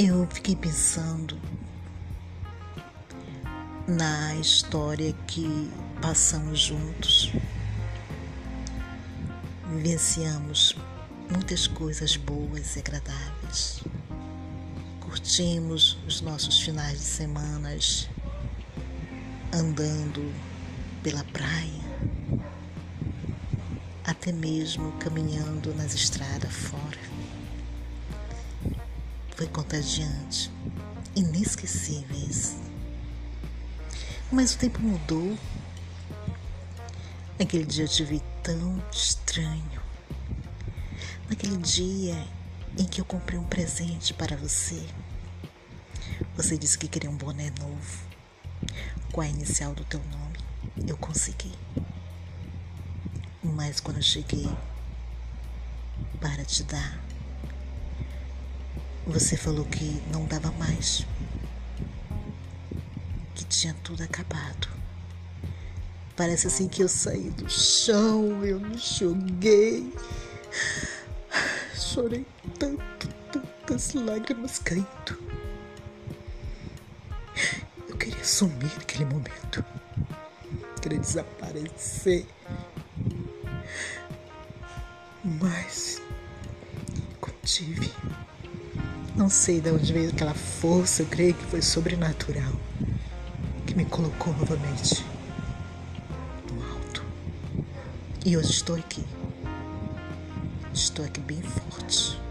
Eu fiquei pensando na história que passamos juntos. Vivenciamos muitas coisas boas e agradáveis. Curtimos os nossos finais de semanas andando pela praia, até mesmo caminhando nas estradas fora. Foi contagiante, inesquecíveis. Mas o tempo mudou. Naquele dia eu te vi tão estranho. Naquele dia em que eu comprei um presente para você. Você disse que queria um boné novo com a inicial do teu nome. Eu consegui. Mas quando eu cheguei para te dar, você falou que não dava mais, que tinha tudo acabado. Parece assim que eu saí do chão, eu me joguei. Chorei tanto, tantas lágrimas caindo queria sumir naquele momento. Queria desaparecer. Mas contive. Não sei de onde veio aquela força, eu creio que foi sobrenatural, que me colocou novamente no alto. E hoje estou aqui. Estou aqui bem forte.